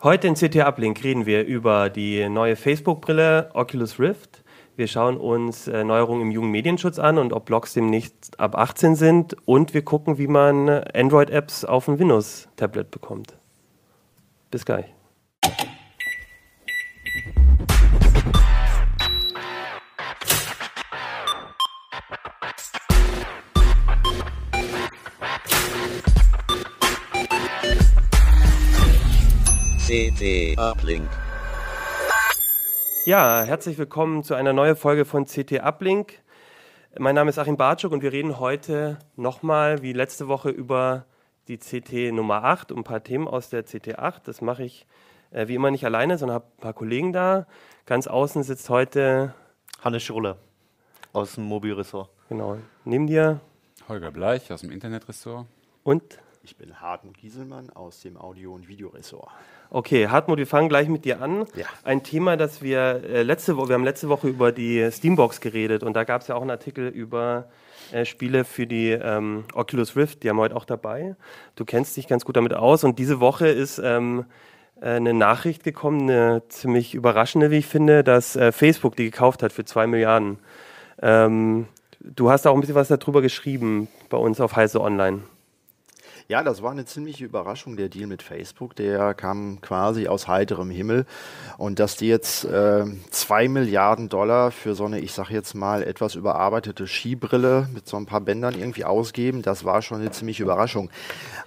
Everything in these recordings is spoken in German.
Heute in CT Uplink reden wir über die neue Facebook-Brille Oculus Rift. Wir schauen uns äh, Neuerungen im jungen Medienschutz an und ob Blogs demnächst ab 18 sind. Und wir gucken, wie man Android-Apps auf ein Windows-Tablet bekommt. Bis gleich. CT Uplink. Ja, herzlich willkommen zu einer neuen Folge von CT Uplink. Mein Name ist Achim Bartschuk und wir reden heute nochmal wie letzte Woche über die CT Nummer 8 und ein paar Themen aus der CT 8. Das mache ich äh, wie immer nicht alleine, sondern habe ein paar Kollegen da. Ganz außen sitzt heute Hannes Schrulle aus dem Mobilressort. Genau. Neben dir Holger Bleich aus dem Internetressort. und Ich bin Hartmut Gieselmann aus dem Audio- und Videoressort. Okay, Hartmut, wir fangen gleich mit dir an. Ja. Ein Thema, das wir äh, letzte Woche, wir haben letzte Woche über die Steambox geredet und da gab es ja auch einen Artikel über äh, Spiele für die ähm, Oculus Rift, die haben wir heute auch dabei. Du kennst dich ganz gut damit aus und diese Woche ist ähm, äh, eine Nachricht gekommen, eine ziemlich überraschende, wie ich finde, dass äh, Facebook die gekauft hat für zwei Milliarden. Ähm, du hast auch ein bisschen was darüber geschrieben bei uns auf Heise Online. Ja, das war eine ziemliche Überraschung, der Deal mit Facebook. Der kam quasi aus heiterem Himmel. Und dass die jetzt äh, zwei Milliarden Dollar für so eine, ich sag jetzt mal, etwas überarbeitete Skibrille mit so ein paar Bändern irgendwie ausgeben, das war schon eine ziemliche Überraschung.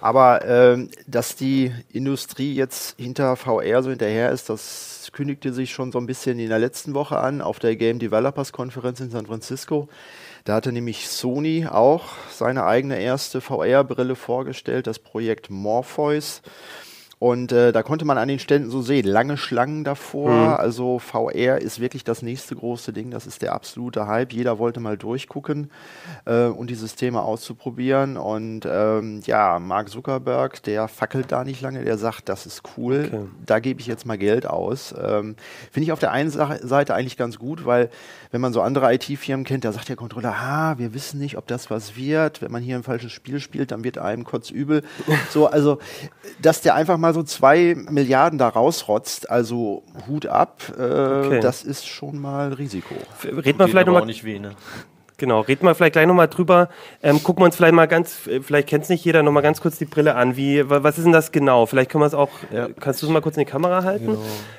Aber ähm, dass die Industrie jetzt hinter VR so hinterher ist, das kündigte sich schon so ein bisschen in der letzten Woche an auf der Game Developers Konferenz in San Francisco. Da hatte nämlich Sony auch seine eigene erste VR-Brille vorgestellt, das Projekt Morpheus. Und äh, da konnte man an den Ständen so sehen, lange Schlangen davor. Mhm. Also VR ist wirklich das nächste große Ding. Das ist der absolute Hype. Jeder wollte mal durchgucken äh, und die Systeme auszuprobieren. Und ähm, ja, Mark Zuckerberg, der fackelt da nicht lange. Der sagt, das ist cool. Okay. Da gebe ich jetzt mal Geld aus. Ähm, Finde ich auf der einen Seite eigentlich ganz gut, weil wenn man so andere IT-Firmen kennt, da sagt der Controller, ah, wir wissen nicht, ob das was wird. Wenn man hier ein falsches Spiel spielt, dann wird einem kotzübel. So, also, dass der einfach mal so zwei Milliarden da rausrotzt, also Hut ab, äh, Okay. das ist schon mal Risiko. Red mal Tut vielleicht nochmal nicht weh, ne? Genau, reden wir vielleicht gleich nochmal drüber. Ähm, gucken wir uns vielleicht mal ganz, äh, vielleicht kennt es nicht jeder, nochmal ganz kurz die Brille an. Wie, wa- was ist denn das genau? Vielleicht können wir es auch, Ja. kannst du es mal kurz in die Kamera halten? Genau.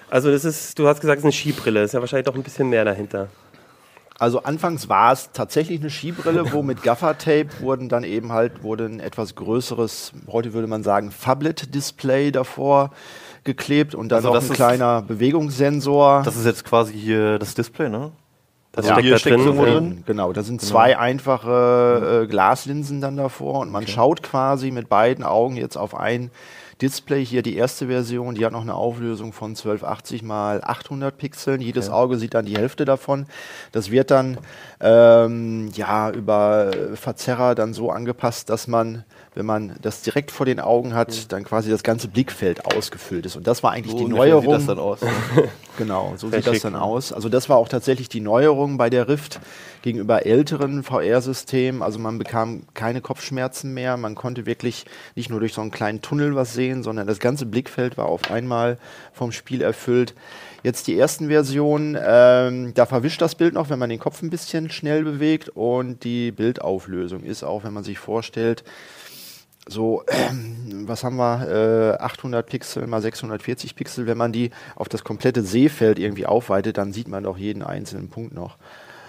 Also das ist, du hast gesagt, es ist eine Skibrille, ist ja wahrscheinlich doch ein bisschen mehr dahinter. Also anfangs war es tatsächlich eine Skibrille, wo mit Gaffer-Tape wurden dann eben halt, wurde ein etwas größeres, heute würde man sagen, Phablet-Display davor geklebt und dann Also noch ein ist- kleiner Bewegungssensor. Das ist jetzt quasi hier das Display, ne? Das Also steckt hier da steckt drin. Ja. drin. Genau, da sind zwei einfache äh, Glaslinsen dann davor und man schaut quasi mit beiden Augen jetzt auf ein Display. Hier die erste Version, die hat noch eine Auflösung von 1280 mal 800 Pixeln. Jedes Auge sieht dann die Hälfte davon. Das wird dann ähm, ja über Verzerrer dann so angepasst, dass man, wenn man das direkt vor den Augen hat, dann quasi das ganze Blickfeld ausgefüllt ist. Und das war eigentlich So die Neuerung. Sieht das dann aus. Genau, so Sehr sieht das schick, dann ne? aus. Also das war auch tatsächlich die Neuerung bei der Rift gegenüber älteren VR-Systemen. Also man bekam keine Kopfschmerzen mehr. Man konnte wirklich nicht nur durch so einen kleinen Tunnel was sehen, sondern das ganze Blickfeld war auf einmal vom Spiel erfüllt. Jetzt die ersten Versionen, ähm, da verwischt das Bild noch, wenn man den Kopf ein bisschen schnell bewegt und die Bildauflösung ist auch, wenn man sich vorstellt, so, ähm, was haben wir, äh, 800 Pixel mal 640 Pixel, wenn man die auf das komplette Seefeld irgendwie aufweitet, dann sieht man doch jeden einzelnen Punkt noch.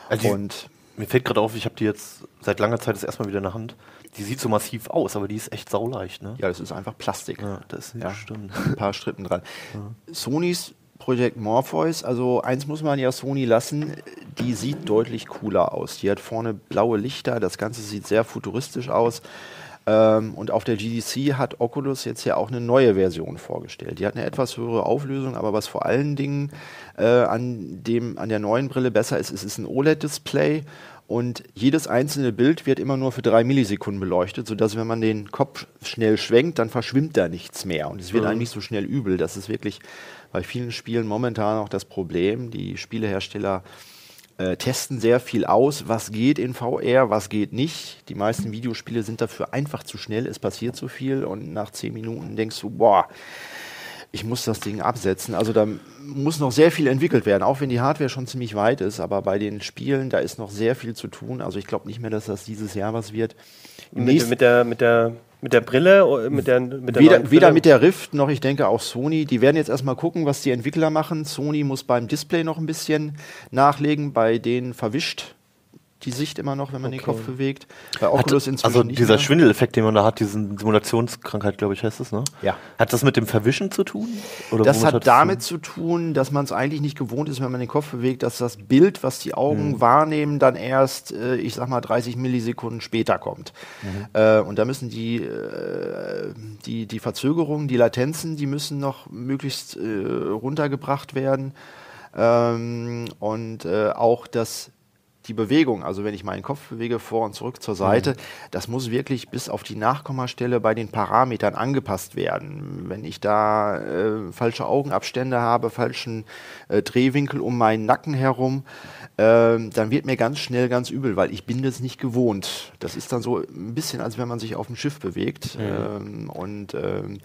Also Und Mir fällt gerade auf, ich habe die jetzt seit langer Zeit das erstmal wieder in der Hand. Die sieht so massiv aus, aber die ist echt sauleicht, ne? ja, das ist einfach Plastik. Ja, das ist Ja. stimmt. ein paar Strippen dran. Sonys Projekt Morpheus, also eins muss man ja Sony lassen, die sieht deutlich cooler aus. Die hat vorne blaue Lichter, das Ganze sieht sehr futuristisch aus. Ähm, und auf der GDC hat Oculus jetzt ja auch eine neue Version vorgestellt. Die hat eine etwas höhere Auflösung, aber was vor allen Dingen äh, an, dem, an der neuen Brille besser ist, es ist ein OLED-Display und jedes einzelne Bild wird immer nur für drei Millisekunden beleuchtet, sodass wenn man den Kopf schnell schwenkt, dann verschwimmt da nichts mehr und es wird einem nicht so schnell übel. Das ist wirklich bei vielen Spielen momentan auch das Problem. Die Spielehersteller äh, testen sehr viel aus, was geht in VR, was geht nicht. Die meisten Videospiele sind dafür einfach zu schnell, es passiert zu viel und nach zehn Minuten denkst du, boah, ich muss das Ding absetzen. Also da muss noch sehr viel entwickelt werden, auch wenn die Hardware schon ziemlich weit ist. Aber bei den Spielen, da ist noch sehr viel zu tun. Also ich glaube nicht mehr, dass das dieses Jahr was wird. Im Mit, mit, der, mit, der, mit der Brille, oh, mit der, mit der Weder, weder mit der Rift noch, ich denke, auch Sony. Die werden jetzt erstmal gucken, was die Entwickler machen. Sony muss beim Display noch ein bisschen nachlegen. Bei denen verwischt die Sicht immer noch, wenn man den Kopf bewegt. Bei Hat, Oculus inzwischen also dieser mehr. Schwindeleffekt, den man da hat, diesen Simulationskrankheit, glaube ich, heißt es, ne? Ja. Hat das mit dem Verwischen zu tun? Oder Das womit hat damit zu tun, dass man es eigentlich nicht gewohnt ist, wenn man den Kopf bewegt, dass das Bild, was die Augen wahrnehmen, dann erst, äh, ich sag mal, 30 Millisekunden später kommt. Äh, und da müssen die, äh, die, die Verzögerungen, die Latenzen, die müssen noch möglichst äh, runtergebracht werden. Ähm, und äh, auch das die Bewegung, also wenn ich meinen Kopf bewege vor und zurück zur Seite, das muss wirklich bis auf die Nachkommastelle bei den Parametern angepasst werden. Wenn ich da äh, falsche Augenabstände habe, falschen äh, Drehwinkel um meinen Nacken herum, ähm, dann wird mir ganz schnell ganz übel, weil ich bin das nicht gewohnt. Das ist dann so ein bisschen, als wenn man sich auf dem Schiff bewegt. Ähm, und ähm,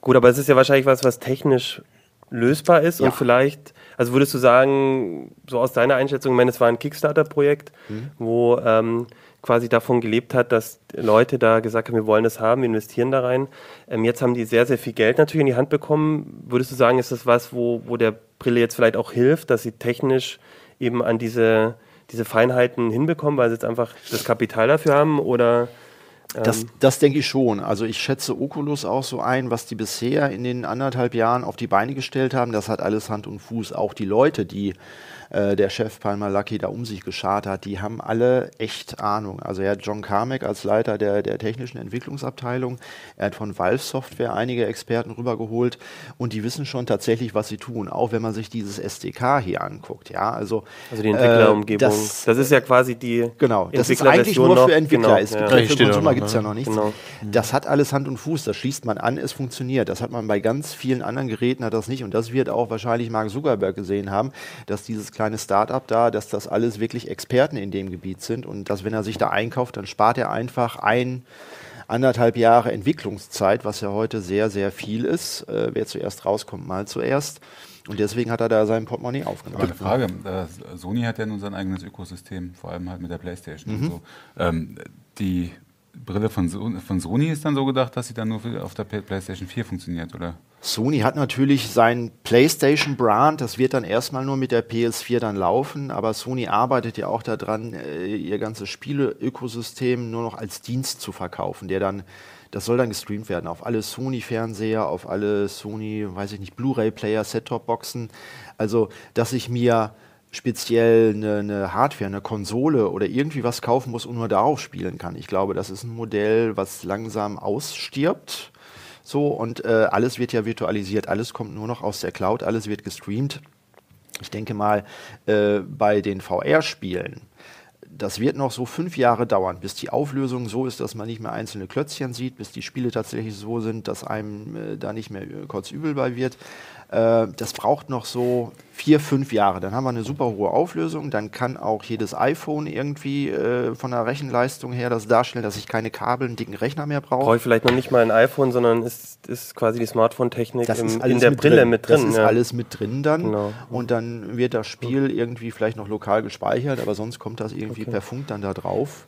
Gut, aber es ist ja wahrscheinlich was, was technisch lösbar ist Ja. und vielleicht, also würdest du sagen, so aus deiner Einschätzung, ich meine, es war ein Kickstarter-Projekt, Mhm. wo ähm, quasi davon gelebt hat, dass Leute da gesagt haben, wir wollen das haben, wir investieren da rein. Ähm, jetzt haben die sehr, sehr viel Geld natürlich in die Hand bekommen. Würdest du sagen, ist das was, wo, wo der Brille jetzt vielleicht auch hilft, dass sie technisch eben an diese, diese Feinheiten hinbekommen, weil sie jetzt einfach das Kapital dafür haben oder Das, das denke ich schon. Also ich schätze Oculus auch so ein, was die bisher in den anderthalb Jahren auf die Beine gestellt haben. Das hat alles Hand und Fuß. Auch die Leute, die äh, der Chef Palmer Lucky da um sich geschart hat, die haben alle echt Ahnung. Also er hat John Carmack als Leiter der, der technischen Entwicklungsabteilung. Er hat von Valve Software einige Experten rübergeholt und die wissen schon tatsächlich, was sie tun. Auch wenn man sich dieses SDK hier anguckt. Ja, also, also die Entwicklerumgebung. Äh, das, das, ist ja quasi die Genau, das ist eigentlich nur noch. für Entwickler. Genau, es gibt ja. für Consumer noch, gibt es ne? ja noch nichts. Genau. Das hat alles Hand und Fuß, das schließt man an, es funktioniert. Das hat man bei ganz vielen anderen Geräten hat das nicht. Und das wird auch wahrscheinlich Mark Zuckerberg gesehen haben, dass dieses kleine Start-up da, dass das alles wirklich Experten in dem Gebiet sind und dass, wenn er sich da einkauft, dann spart er einfach ein anderthalb Jahre Entwicklungszeit, was ja heute sehr, sehr viel ist. Äh, wer zuerst rauskommt, mal zuerst. Und deswegen hat er da sein Portemonnaie Aber aufgenommen. eine Frage, äh, Sony hat ja nun sein eigenes Ökosystem, vor allem halt mit der Playstation Mhm. und so. Ähm, die Brille von, So- von Sony ist dann so gedacht, dass sie dann nur auf der Play- Playstation 4 funktioniert, oder? Sony hat natürlich sein PlayStation-Brand, das wird dann erstmal nur mit der PS4 dann laufen, aber Sony arbeitet ja auch daran, äh, ihr ganzes Spiele-Ökosystem nur noch als Dienst zu verkaufen, der dann, das soll dann gestreamt werden auf alle Sony-Fernseher, auf alle Sony, weiß ich nicht, Blu-ray-Player, Set-Top-Boxen. Also, dass ich mir speziell eine, eine Hardware, eine Konsole oder irgendwie was kaufen muss und nur darauf spielen kann. Ich glaube, das ist ein Modell, was langsam ausstirbt. So, und äh, alles wird ja virtualisiert, alles kommt nur noch aus der Cloud, alles wird gestreamt. Ich denke mal, äh, bei den VR-Spielen, das wird noch so fünf Jahre dauern, bis die Auflösung so ist, dass man nicht mehr einzelne Klötzchen sieht, bis die Spiele tatsächlich so sind, dass einem äh, da nicht mehr äh, kotzübel bei wird. Äh, das braucht noch so vier, fünf Jahre. Dann haben wir eine super hohe Auflösung. Dann kann auch jedes iPhone irgendwie äh, von der Rechenleistung her das darstellen, dass ich keine Kabel, einen dicken Rechner mehr brauche. Brauche ich vielleicht noch nicht mal ein iPhone, sondern ist, ist quasi die Smartphone-Technik in der mit Brille drin. mit drin. Das ist ja. alles mit drin dann. Genau. Und dann wird das Spiel irgendwie vielleicht noch lokal gespeichert, aber sonst kommt das irgendwie per Funk dann da drauf.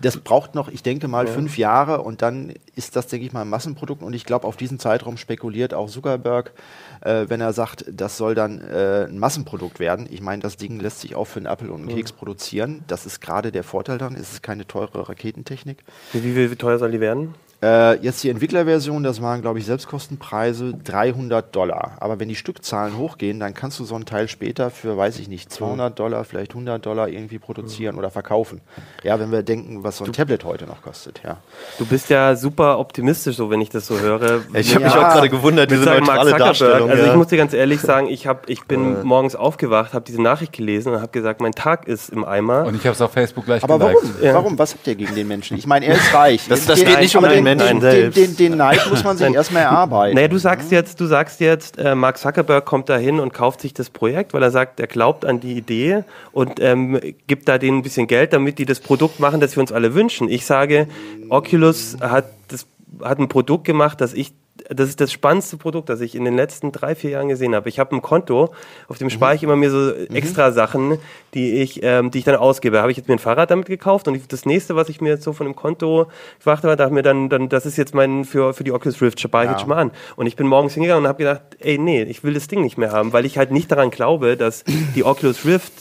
Das braucht noch, ich denke mal, fünf Jahre und dann ist das, denke ich mal, ein Massenprodukt. Und ich glaube, auf diesen Zeitraum spekuliert auch Zuckerberg, äh, wenn er sagt, das soll dann äh, ein Massenprodukt werden. Ich meine, das Ding lässt sich auch für einen Apple und einen Keks produzieren. Das ist gerade der Vorteil daran. Es ist keine teure Raketentechnik. Wie, wie, wie teuer soll die werden? Äh, jetzt die Entwicklerversion, das waren, glaube ich, Selbstkostenpreise 300 Dollar. Aber wenn die Stückzahlen hochgehen, dann kannst du so ein Teil später für, weiß ich nicht, 200 Dollar, vielleicht 100 Dollar irgendwie produzieren oder verkaufen. Ja, wenn wir denken, was so ein Tablet heute noch kostet, ja. Du bist ja super optimistisch, so wenn ich das so höre. Ich habe Ja. mich auch gerade gewundert, diese neutrale. Darstellung. Also ja. ich muss dir ganz ehrlich sagen, ich, hab, ich bin morgens aufgewacht, habe diese Nachricht gelesen und habe gesagt, mein Tag ist im Eimer. Und ich habe es auf Facebook gleich Aber geliked. warum? Warum? Was habt ihr gegen den Menschen? Ich meine, er ist reich. Das- das geht nicht um den Menschen den, selbst. Den, den, den Neid muss man sich erstmal erarbeiten. Naja, du sagst jetzt, du sagst jetzt, äh, Mark Zuckerberg kommt da hin und kauft sich das Projekt, weil er sagt, er glaubt an die Idee und ähm, gibt da denen ein bisschen Geld, damit die das Produkt machen, das wir uns alle wünschen. Ich sage, Oculus hat das hat ein Produkt gemacht, das ich das ist das spannendste Produkt, das ich in den letzten drei, vier Jahren gesehen habe. Ich habe ein Konto, auf dem spare ich immer mir so extra Sachen, die ich, ähm, die ich dann ausgebe. Habe ich jetzt mir ein Fahrrad damit gekauft und das nächste, was ich mir jetzt so von dem Konto gemacht habe, dachte mir dann, dann, das ist jetzt mein für, für die Oculus Rift, spare ich Ja. jetzt schon mal an. Und ich bin morgens hingegangen und habe gedacht, ey, nee, ich will das Ding nicht mehr haben, weil ich halt nicht daran glaube, dass die Oculus Rift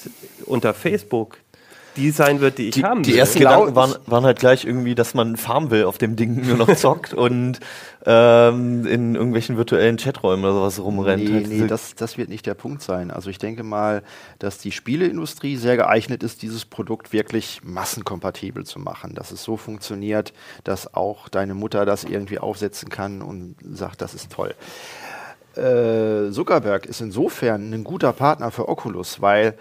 unter Facebook die sein wird, die ich Die, haben die will. ersten Genau. Gedanken waren, waren halt gleich irgendwie, dass man farmen will auf dem Ding, nur noch zockt und ähm, in irgendwelchen virtuellen Chaträumen oder sowas rumrennt. Nee, Halt nee, das, das wird nicht der Punkt sein. Also ich denke mal, dass die Spieleindustrie sehr geeignet ist, dieses Produkt wirklich massenkompatibel zu machen. Dass es so funktioniert, dass auch deine Mutter das irgendwie aufsetzen kann und sagt, das ist toll. Äh, Zuckerberg ist insofern ein guter Partner für Oculus, weil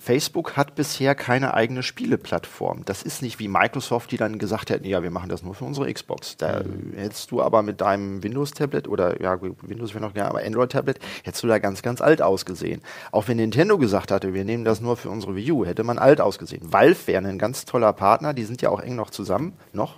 Facebook hat bisher keine eigene Spieleplattform. Das ist nicht wie Microsoft, die dann gesagt hätten, ja, wir machen das nur für unsere Xbox. Da hättest du aber mit deinem Windows-Tablet oder, ja, Windows wäre noch gerne, aber Android-Tablet, hättest du da ganz, ganz alt ausgesehen. Auch wenn Nintendo gesagt hatte, wir nehmen das nur für unsere Wii U, hätte man alt ausgesehen. Valve wäre ein ganz toller Partner, die sind ja auch eng noch zusammen, noch.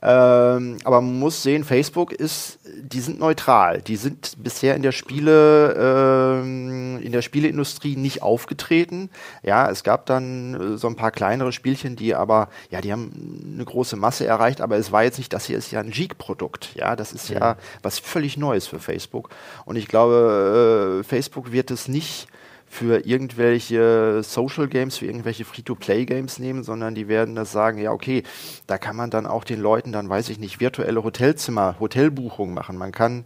Ähm, aber man muss sehen, Facebook ist, die sind neutral. Die sind bisher in der Spiele, ähm, in der Spieleindustrie nicht aufgetreten. Ja, es gab dann äh, so ein paar kleinere Spielchen, die aber, ja, die haben eine große Masse erreicht, aber es war jetzt nicht, das hier ist ja ein Geek-Produkt. Ja, das ist ja was völlig Neues für Facebook. Und ich glaube, äh, Facebook wird es nicht für irgendwelche Social Games, für irgendwelche Free-to-Play-Games nehmen, sondern die werden das sagen, ja, okay, da kann man dann auch den Leuten dann, weiß ich nicht, virtuelle Hotelzimmer, Hotelbuchungen machen. Man kann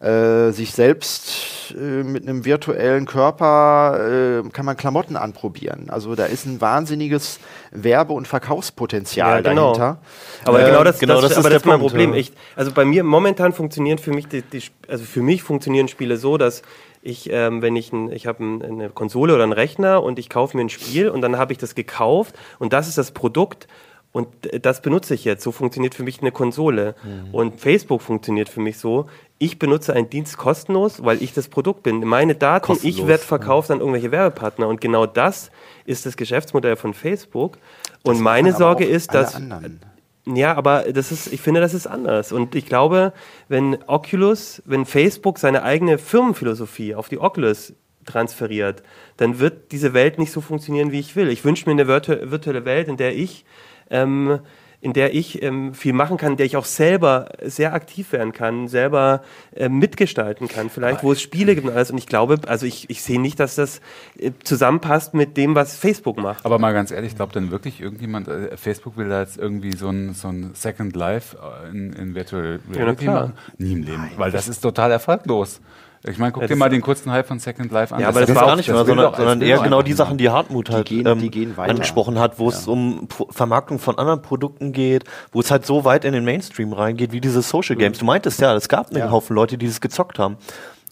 äh, sich selbst äh, mit einem virtuellen Körper, äh, kann man Klamotten anprobieren. Also da ist ein wahnsinniges Werbe- und Verkaufspotenzial Ja, genau. dahinter. Aber Ähm, genau das, genau, das, das aber ist das ist mein Punkt, Problem. Ich, also bei mir momentan funktionieren für mich die, die also für mich funktionieren Spiele so, dass ich, ähm, wenn ich ein, ich habe ein, eine Konsole oder einen Rechner und ich kaufe mir ein Spiel und dann habe ich das gekauft und das ist das Produkt und das benutze ich jetzt. So funktioniert für mich eine Konsole. Mhm. Und Facebook funktioniert für mich so. Ich benutze einen Dienst kostenlos, weil ich das Produkt bin. Meine Daten, ich Kostenlos, werde verkauft an irgendwelche Werbepartner. Und genau das ist das Geschäftsmodell von Facebook. Und meine Sorge ist, dass anderen. Ja, aber das ist, ich finde, das ist anders. Und ich glaube, wenn Oculus, wenn Facebook seine eigene Firmenphilosophie auf die Oculus transferiert, dann wird diese Welt nicht so funktionieren, wie ich will. Ich wünsche mir eine virtu virtuelle Welt, in der ich, ähm, in der ich ähm, viel machen kann, in der ich auch selber sehr aktiv werden kann, selber äh, mitgestalten kann, vielleicht, wo es Spiele gibt und alles. Und ich glaube, also ich, ich sehe nicht, dass das äh, zusammenpasst mit dem, was Facebook macht. Aber mal ganz ehrlich, glaubt denn wirklich irgendjemand, äh, Facebook will da jetzt irgendwie so ein, so ein Second Life äh, in, in Virtual Reality klar. machen? Nie im Leben, weil das ist total erfolglos. Ich meine, guck Ja, dir mal den kurzen Hype von Second Life an. Ja, aber das das war gar auch- nicht will sondern, sondern eher genau die Sachen, die Hartmut halt gehen- ähm, die gehen weiter. angesprochen hat, wo es um Vermarktung von anderen Produkten geht, wo es halt so weit in den Mainstream reingeht, wie diese Social Games. Du meintest ja, es gab einen Ja. Haufen Leute, die das gezockt haben.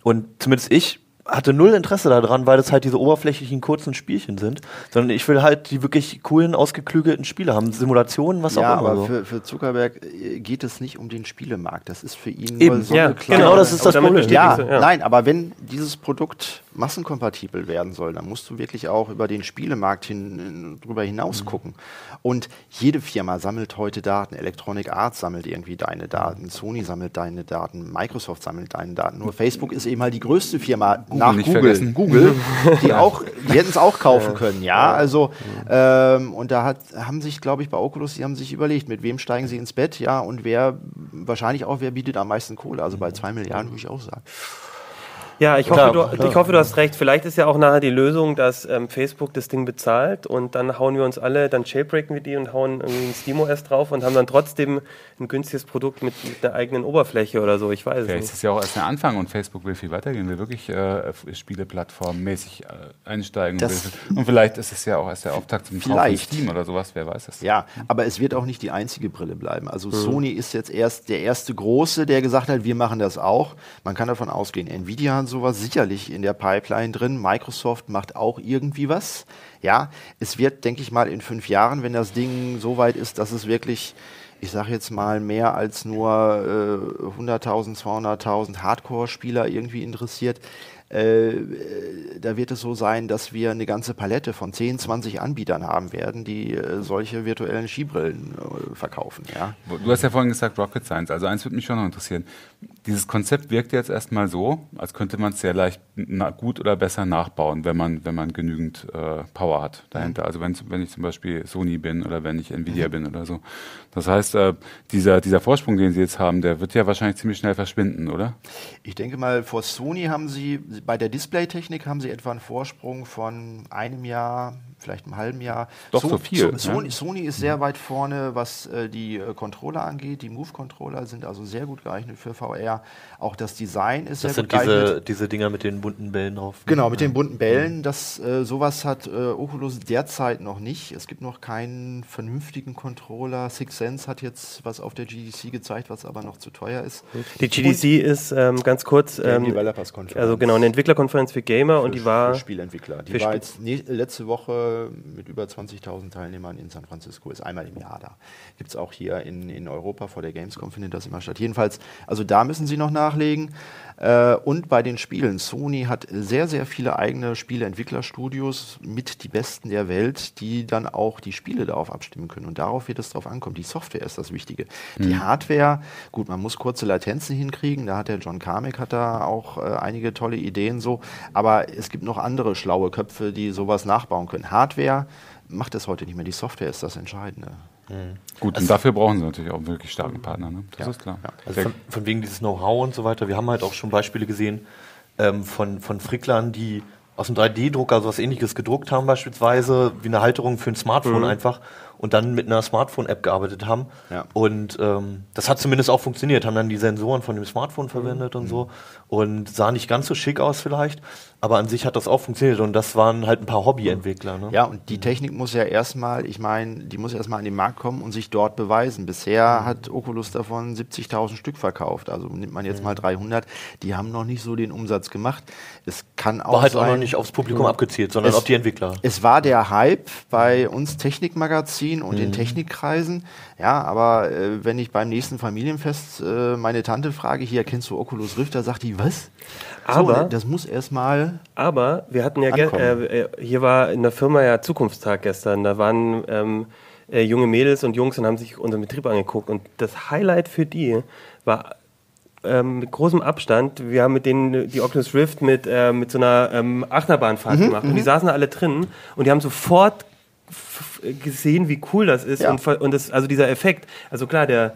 Und zumindest ich hatte null Interesse daran, weil das halt diese oberflächlichen kurzen Spielchen sind, sondern ich will halt die wirklich coolen, ausgeklügelten Spiele haben, Simulationen, was Ja, auch immer. aber so. für, für Zuckerberg äh, geht es nicht um den Spielemarkt. Das ist für ihn Eben. nur so Ja, eine kleine genau, das ist Aber das Problem. Ja, ja. nein, aber wenn dieses Produkt massenkompatibel werden soll, dann musst du wirklich auch über den Spielemarkt hin, drüber hinaus gucken. Und jede Firma sammelt heute Daten. Electronic Arts sammelt irgendwie deine Daten, Sony sammelt deine Daten, Microsoft sammelt deine Daten. Nur Facebook ist eben halt die größte Firma nach nicht Google. vergessen. Google, die auch, die hätten es auch kaufen können, ja. Also ähm, und da hat, haben sich, glaube ich, bei Oculus, die haben sich überlegt, mit wem steigen sie ins Bett, ja, und wer wahrscheinlich auch, wer bietet am meisten Kohle. Also bei zwei Milliarden würde ich auch sagen. Ja, ich hoffe, Klar, du, klar. ich hoffe, du hast recht. Vielleicht ist ja auch nachher die Lösung, dass ähm, Facebook das Ding bezahlt und dann hauen wir uns alle, dann jailbreaken wir die und hauen irgendwie ein SteamOS drauf und haben dann trotzdem ein günstiges Produkt mit, mit einer eigenen Oberfläche oder so. Ich weiß es Vielleicht ist nicht. es ja auch erst der Anfang und Facebook will viel weitergehen, will wirklich äh, Spieleplattform-mäßig äh, einsteigen. Das- will. Und vielleicht ist es ja auch erst der Auftakt zum Kauf von Vielleicht. Steam oder sowas, wer weiß es. Ja, aber es wird auch nicht die einzige Brille bleiben. Also Sony ist jetzt erst der erste große, der gesagt hat, wir machen das auch. Man kann davon ausgehen, Nvidia hat sowas sicherlich in der Pipeline drin. Microsoft macht auch irgendwie was. Ja, es wird, denke ich mal, in fünf Jahren, wenn das Ding so weit ist, dass es wirklich ich sage jetzt mal, mehr als nur äh, 100.000, 200.000 Hardcore-Spieler irgendwie interessiert, äh, äh, da wird es so sein, dass wir eine ganze Palette von 10, 20 Anbietern haben werden, die äh, solche virtuellen Skibrillen äh, verkaufen. Ja? Du hast ja vorhin gesagt Rocket Science. Also eins würde mich schon noch interessieren. Dieses Konzept wirkt jetzt erstmal so, als könnte man es sehr leicht gut oder besser nachbauen, wenn man, wenn man genügend äh, Power hat dahinter. Also wenn, wenn ich zum Beispiel Sony bin oder wenn ich Nvidia bin oder so. Das heißt, äh, dieser, dieser Vorsprung, den Sie jetzt haben, der wird ja wahrscheinlich ziemlich schnell verschwinden, oder? Ich denke mal, vor Sony haben Sie, bei der Displaytechnik haben Sie etwa einen Vorsprung von einem Jahr, vielleicht einem halben Jahr. Doch, so viel, So, ne? Sony, ist sehr weit vorne, was äh, die äh, Controller angeht. Die Move-Controller sind also sehr gut geeignet für VR. Auch das Design ist Das sehr sind gut geeignet. diese, diese Dinger mit den bunten Bällen drauf. Genau, mit den bunten Bällen. Das, äh, sowas hat äh, Oculus derzeit noch nicht. Es gibt noch keinen vernünftigen Controller. Six Sense hat jetzt was auf der GDC gezeigt, was aber noch zu teuer ist. Die GDC ist ähm, ganz kurz, ähm, Developers Conference. also genau, eine Entwicklerkonferenz für Gamer und Für- die war für Spielentwickler. Die für war jetzt ne, letzte Woche mit über 20.000 Teilnehmern in San Francisco. Ist einmal im Jahr da. Gibt es auch hier in, in Europa vor der Gamescom findet das immer statt. Jedenfalls, also da müssen sie noch nachlegen. Äh, und bei den Spielen. Sony hat sehr, sehr viele eigene Spieleentwicklerstudios mit die besten der Welt, die dann auch die Spiele darauf abstimmen können. Und darauf wird es drauf ankommen. Die Software ist das Wichtige. Die Hardware, gut, man muss kurze Latenzen hinkriegen. Da hat der John Carmack hat da auch äh, einige tolle Ideen so. Aber es gibt noch andere schlaue Köpfe, die sowas nachbauen können. Hardware macht es heute nicht mehr. Die Software ist das Entscheidende. Gut, und dafür brauchen Sie natürlich auch einen wirklich starken Partner. Ne? Das ist klar. Also Der- von, von wegen dieses Know-how und so weiter. Wir haben halt auch schon Beispiele gesehen ähm, von, von Fricklern, die aus dem 3D-Drucker sowas ähnliches gedruckt haben, beispielsweise wie eine Halterung für ein Smartphone einfach und dann mit einer Smartphone-App gearbeitet haben. Ja. Und ähm, das hat zumindest auch funktioniert, haben dann die Sensoren von dem Smartphone verwendet und so und sah nicht ganz so schick aus vielleicht, aber an sich hat das auch funktioniert und das waren halt ein paar Hobbyentwickler. Ne? Ja, und die Technik muss ja erstmal, ich meine, die muss erstmal an den Markt kommen und sich dort beweisen. Bisher hat Oculus davon 70.000 Stück verkauft. Also nimmt man jetzt mal 300. Die haben noch nicht so den Umsatz gemacht. Es kann auch War halt sein, auch noch nicht aufs Publikum abgezielt, sondern Es- auf die Entwickler. Es war der Hype bei uns Technikmagazin und Mhm. in Technikkreisen. Ja, aber äh, wenn ich beim nächsten Familienfest äh, meine Tante frage, hier kennst du Oculus Rift, da sagt die, was? Aber- so, das muss erstmal. Aber wir hatten ja, äh, äh, hier war in der Firma ja Zukunftstag gestern. Da waren ähm, äh, junge Mädels und Jungs und haben sich unseren Betrieb angeguckt. Und das Highlight für die war ähm, mit großem Abstand. Wir haben mit denen die Oculus Rift mit, äh, mit so einer ähm, Achterbahnfahrt Mhm, gemacht. Und die saßen alle drin und die haben sofort gesehen, wie cool das ist. Ja. Und, und das, also dieser Effekt, also klar, der,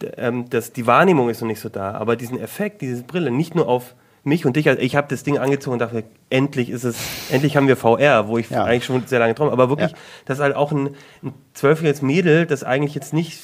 der, ähm, das, die Wahrnehmung ist noch nicht so da, aber diesen Effekt, diese Brille, nicht nur auf mich und dich, also ich habe das Ding angezogen und dachte, endlich ist es, endlich haben wir VR, wo ich Ja. eigentlich schon sehr lange träume, aber wirklich, Ja. dass halt auch ein, ein zwölfjähriges Mädel, das eigentlich jetzt nicht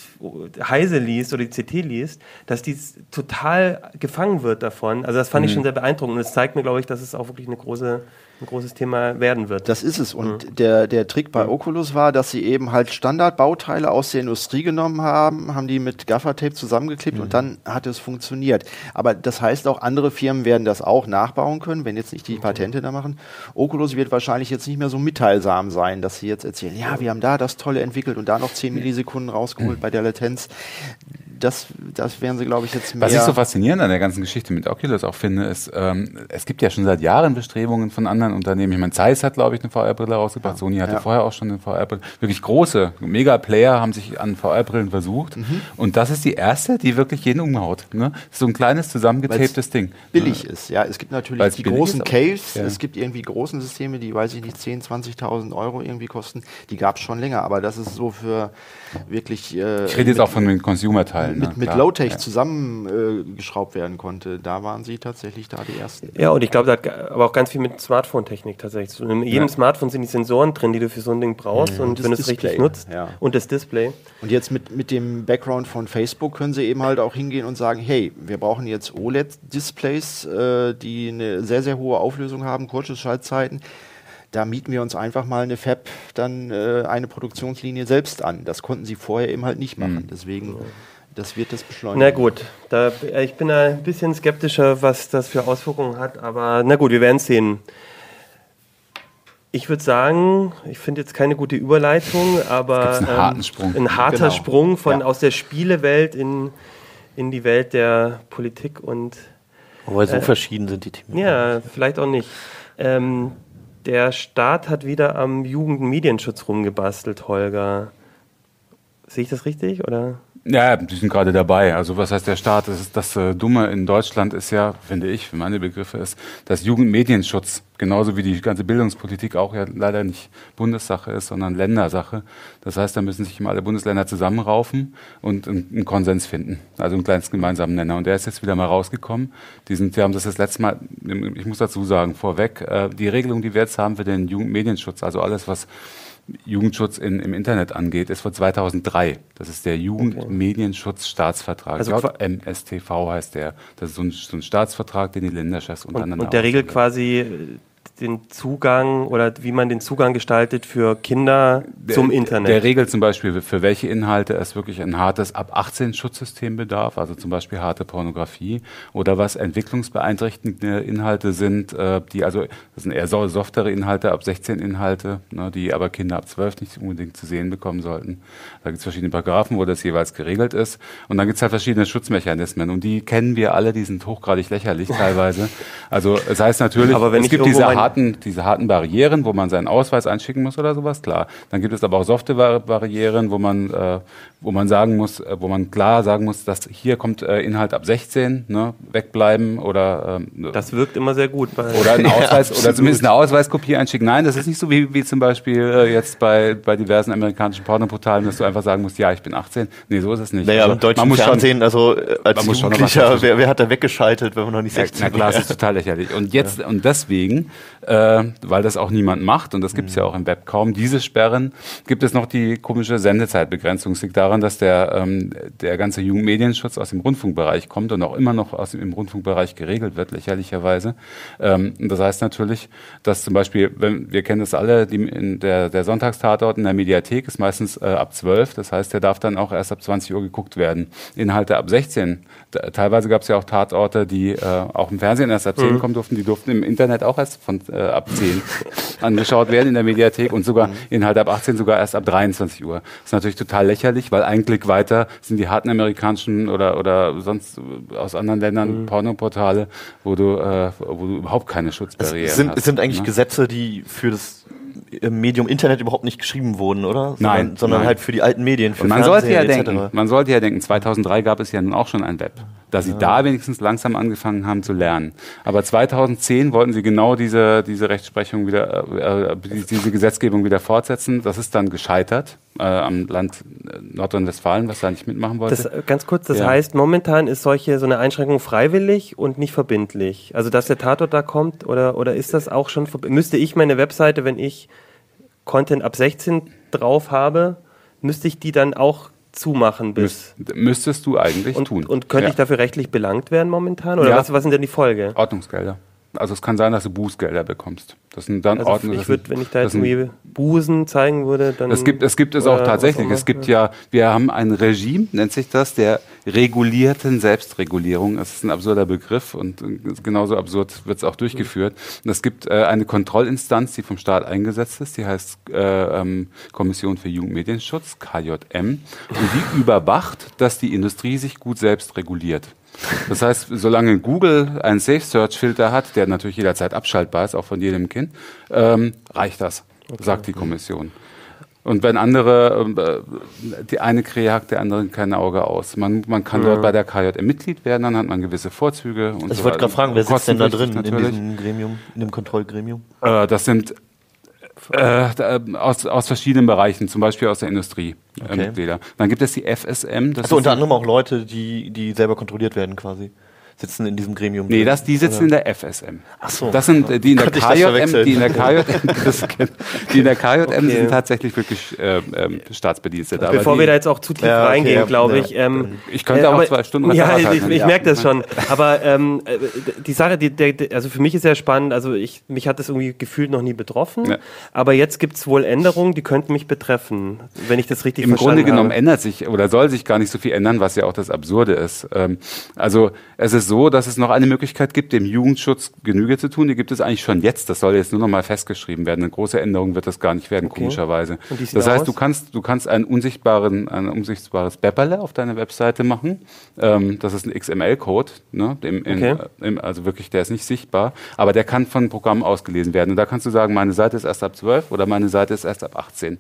Heise liest oder die CT liest, dass die total gefangen wird davon. Also das fand Mhm. ich schon sehr beeindruckend und es zeigt mir, glaube ich, dass es auch wirklich eine große, ein großes Thema werden wird. Das ist es. Und der, der Trick bei Oculus war, dass sie eben halt Standardbauteile aus der Industrie genommen haben, haben die mit Gaffertape zusammengeklebt und dann hat es funktioniert. Aber das heißt auch, andere Firmen werden das auch nachbauen können, wenn jetzt nicht die Patente da machen. Oculus wird wahrscheinlich jetzt nicht mehr so mitteilsam sein, dass sie jetzt erzählen, ja, wir haben da das Tolle entwickelt und da noch 10 Millisekunden rausgeholt bei der Latenz. Das, das werden sie, glaube ich, jetzt mehr. Was ich so faszinierend an der ganzen Geschichte mit Oculus auch finde, ist, ähm, es gibt ja schon seit Jahren Bestrebungen von anderen Unternehmen. Ich meine, Zeiss hat, glaube ich, eine VR-Brille rausgebracht. Sony hatte Ja. vorher auch schon eine VR-Brille. Wirklich große Mega-Player haben sich an VR-Brillen versucht. Mhm. Und das ist die erste, die wirklich jeden umhaut. Ne? So ein kleines zusammengetaptes Ding. billig ist. Ja, es gibt natürlich Weil's die großen ist, Caves, ja. es gibt irgendwie großen Systeme, die, weiß ich nicht, 10.000, 20.000 Euro irgendwie kosten. Die gab es schon länger, aber das ist so für wirklich äh, Ich rede jetzt auch von den Consumer-Teilen. mit, ne? mit. Low-Tech Ja. zusammengeschraubt äh, geschraubt werden konnte. Da waren sie tatsächlich da die ersten. Ja, und ich glaube, da hat aber auch ganz viel mit Smartphone-Technik tatsächlich. zu tun. In jedem Ja. Smartphone sind die Sensoren drin, die du für so ein Ding brauchst. Und das wenn du es richtig Display, nutzt. ja. Und das Display. Und jetzt mit, mit dem Background von Facebook können sie eben halt auch hingehen und sagen, hey, wir brauchen jetzt OLED-Displays, äh, die eine sehr, sehr hohe Auflösung haben, kurze Schaltzeiten. Da mieten wir uns einfach mal eine Fab, dann äh, eine Produktionslinie selbst an. Das konnten sie vorher eben halt nicht machen. Deswegen, das wird das beschleunigen. Na gut, da, äh, ich bin da ein bisschen skeptischer, was das für Auswirkungen hat. Aber na gut, wir werden es sehen. Ich würde sagen, ich finde jetzt keine gute Überleitung, aber Gibt's einen harten Sprung. ein harter Genau. Sprung von Ja. aus der Spielewelt in, in die Welt der Politik und Aber so verschieden sind die Themen. Ja, vielleicht auch nicht. Ähm, der Staat hat wieder am Jugendmedienschutz rumgebastelt, Holger. Sehe ich das richtig oder? Ja, die sind gerade dabei. Also was heißt der Staat? Das, ist, das äh, Dumme in Deutschland ist ja, finde ich, für meine Begriffe ist, dass Jugendmedienschutz, genauso wie die ganze Bildungspolitik auch ja leider nicht Bundessache ist, sondern Ländersache. Das heißt, da müssen sich immer alle Bundesländer zusammenraufen und einen, Konsens finden. Also einen kleinsten gemeinsamen Nenner. Und der ist jetzt wieder mal rausgekommen. Die, sind, die haben das das letzte Mal, ich muss dazu sagen, vorweg, äh, die Regelung, die wir jetzt haben für den Jugendmedienschutz, also alles, was Jugendschutz in, im Internet angeht, ist von 2003. Das ist der Jugendmedienschutzstaatsvertrag. Also Also MSTV heißt der. Das ist so ein, so ein Staatsvertrag, den die Länderchefs Und, untereinander und der regelt quasi äh, den Zugang oder wie man den Zugang gestaltet für Kinder zum Internet. Der regelt zum Beispiel, für welche Inhalte es wirklich ein hartes ab 18 Schutzsystem bedarf, also zum Beispiel harte Pornografie oder was entwicklungsbeeinträchtigende Inhalte sind, äh, die also, das sind eher so softere Inhalte, ab 16 Inhalte, ne, die aber Kinder ab 12 nicht unbedingt zu sehen bekommen sollten. Da gibt es verschiedene Paragraphen, wo das jeweils geregelt ist. Und dann gibt es halt verschiedene Schutzmechanismen und die kennen wir alle, die sind hochgradig lächerlich teilweise. Also es heißt natürlich, es gibt diese harten, diese harten Barrieren, wo man seinen Ausweis einschicken muss oder sowas, klar. Dann gibt es aber auch softe Bar- Barrieren, wo man, äh, wo man sagen muss, äh, wo man klar sagen muss, dass hier kommt äh, Inhalt ab 16, ne, wegbleiben oder ähm, das wirkt immer sehr gut. Oder einen Ausweis oder zumindest eine Ausweiskopie einschicken. Nein, das ist nicht so wie, wie zum Beispiel äh, jetzt bei, bei diversen amerikanischen Pornoportalen, dass du einfach sagen musst, ja, ich bin 18. Nee, so ist es nicht. Naja, Also, im deutschen man muss schon- Fernsehen, also äh, als schon noch was Jugendlicher, wer, wer hat da weggeschaltet, wenn man noch nicht Ja, 16 na klar, das ist total lächerlich. Und jetzt und deswegen, äh, weil das auch niemand macht und das gibt es ja auch im Web kaum, diese Sperren gibt es noch die komische Sendezeitbegrenzung. Es liegt daran, dass der ähm, der ganze Jugendmedienschutz aus dem Rundfunkbereich kommt und auch immer noch aus dem im Rundfunkbereich geregelt wird, lächerlicherweise. Ähm, das heißt natürlich, dass zum Beispiel, wenn, wir kennen das alle, die, in der, der Sonntagstatort in der Mediathek ist meistens äh, ab 12, das heißt, der darf dann auch erst ab 20 Uhr geguckt werden. Inhalte ab 16. Teilweise gab es ja auch Tatorte, die äh, auch im Fernsehen erst ab 10 kommen durften, die durften im Internet auch erst von äh, ab 10 angeschaut werden in der Mediathek und sogar Inhalte ab 18 sogar erst ab 23 Uhr. Das ist natürlich total lächerlich, weil ein Klick weiter sind die harten amerikanischen oder, oder sonst aus anderen Ländern Pornoportale, wo du, äh, wo du überhaupt keine Schutzbarrieren Es sind, hast. es sind eigentlich ne? Gesetze, die für das äh, Medium Internet überhaupt nicht geschrieben wurden, oder? Sondern, Nein, sondern nein. halt für die alten Medien, für Und man Fernsehen sollte ja etc. denken, man sollte ja denken, 2003 gab es ja nun auch schon ein Web, dass sie da wenigstens langsam angefangen haben zu lernen. Aber 2010 wollten sie genau diese, diese Rechtsprechung wieder, äh, äh, die- diese Gesetzgebung wieder fortsetzen. Das ist dann gescheitert äh, am Land äh, Nordrhein-Westfalen, was da nicht mitmachen wollte. Das, äh, ganz kurz, das Ja. heißt, momentan ist solche so eine Einschränkung freiwillig und nicht verbindlich. Also dass der Tatort da kommt oder, oder ist das auch schon müsste ich meine Webseite, wenn ich Content ab 16 drauf habe, müsste ich die dann auch zumachen bis Müs- müsstest du eigentlich und, tun. und könnte Ja. ich dafür rechtlich belangt werden momentan oder Ja. was, was sind denn die Folge? Ordnungsgelder. Also es kann sein, dass du Bußgelder bekommst. Das sind dann Also Ordnung. ich würde, wenn ich da jetzt irgendwie Busen zeigen würde, dann Es gibt, es gibt es auch tatsächlich. immer. Es gibt ja, wir haben ein Regime, nennt sich das, der regulierten Selbstregulierung. Das ist ein absurder Begriff und genauso absurd wird es auch durchgeführt. Und es gibt äh, eine Kontrollinstanz, die vom Staat eingesetzt ist, die heißt äh, ähm, Kommission für Jugendmedienschutz, KJM, und die überwacht, dass die Industrie sich gut selbst reguliert. Das heißt, solange Google einen Safe Search Filter hat, der natürlich jederzeit abschaltbar ist, auch von jedem Kind, ähm, reicht das, sagt die Kommission. Und wenn andere, ähm, äh, die eine Krähe hackt, der andere kein Auge aus. Man, man kann dort bei der KJM Mitglied werden, dann hat man gewisse Vorzüge. Und Also ich so wollte gerade fragen, wer sitzt denn da drin Kostenpflichtig in natürlich. diesem Gremium, in dem Kontrollgremium? Äh, das sind äh, da, aus, aus verschiedenen Bereichen, zum Beispiel aus der Industrie äh, Okay. Mitglieder. Dann gibt es die FSM. Das ist unter anderem auch Leute, die, die selber kontrolliert werden quasi. Sitzen in diesem Gremium. Nee, das, die sitzen in der FSM. Ach so. Das sind äh, die in der KJM, die in der KJM, das, die in der KJM Okay. sind tatsächlich wirklich äh, ähm, Staatsbedienstete. Aber Bevor die, wir da jetzt auch zu tief Ja, okay, reingehen, glaube ja. ich. Ähm, Ich könnte auch aber- zwei Stunden Ja, ich, ich merke das schon. Aber ähm, äh, die Sache, die, der, also für mich ist sehr spannend. Also ich, mich hat das irgendwie gefühlt noch nie betroffen. Ja. Aber jetzt gibt es wohl Änderungen, die könnten mich betreffen, wenn ich das richtig Im verstanden Grunde genommen habe. ändert sich oder soll sich gar nicht so viel ändern, was ja auch das Absurde ist. Ähm, also es ist es so, dass es noch eine Möglichkeit gibt, dem Jugendschutz Genüge zu tun. Die gibt es eigentlich schon jetzt. Das soll jetzt nur noch mal festgeschrieben werden. Eine große Änderung wird das gar nicht werden, komischerweise. Wie sieht Das heißt, aus? du kannst, du kannst einen unsichtbaren, ein unsichtbares Bepperle auf deiner Webseite machen. Ähm, das ist ein XML-Code, ne? Im, Okay. im, also wirklich, der ist nicht sichtbar, aber der kann von Programmen ausgelesen werden. Und da kannst du sagen, meine Seite ist erst ab 12 oder meine Seite ist erst ab 18.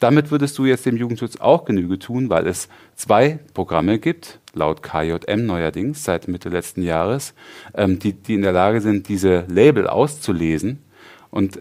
Damit würdest du jetzt dem Jugendschutz auch Genüge tun, weil es zwei Programme gibt, laut KJM neuerdings, seit Mitte letzten Jahres, ähm, die, die in der Lage sind, diese Label auszulesen. Und